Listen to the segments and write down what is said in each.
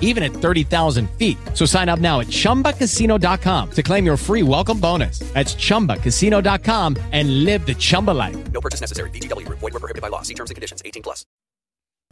even at 30,000 feet. So sign up now at chumbacasino.com to claim your free welcome bonus. That's chumbacasino.com and live the Chumba life. No purchase necessary. Group. Void were prohibited by law. See terms and conditions. 18 plus.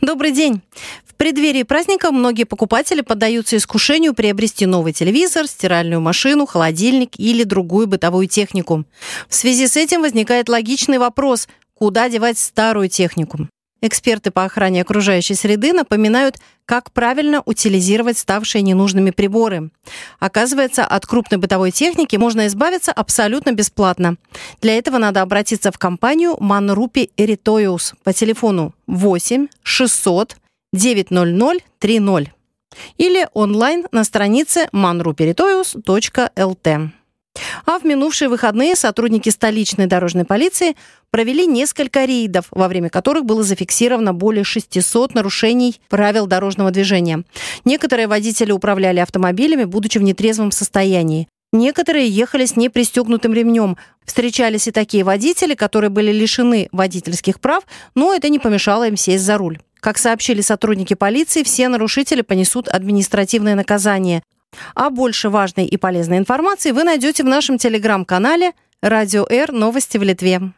Добрый день! В преддверии праздника многие покупатели поддаются искушению приобрести новый телевизор, стиральную машину, холодильник или другую бытовую технику. В связи с этим возникает логичный вопрос, куда девать старую технику? Эксперты по охране окружающей среды напоминают, как правильно утилизировать ставшие ненужными приборы. Оказывается, от крупной бытовой техники можно избавиться абсолютно бесплатно. Для этого надо обратиться в компанию Manrupi Eritoius по телефону 8 600 900 30 или онлайн на странице manruperitoius.lt. А в минувшие выходные сотрудники столичной дорожной полиции провели несколько рейдов, во время которых было зафиксировано более 600 нарушений правил дорожного движения. Некоторые водители управляли автомобилями, будучи в нетрезвом состоянии. Некоторые ехали с непристегнутым ремнем. Встречались и такие водители, которые были лишены водительских прав, но это не помешало им сесть за руль. Как сообщили сотрудники полиции, все нарушители понесут административное наказание. А больше важной и полезной информации вы найдете в нашем телеграм-канале «Радио Р. Новости в Литве».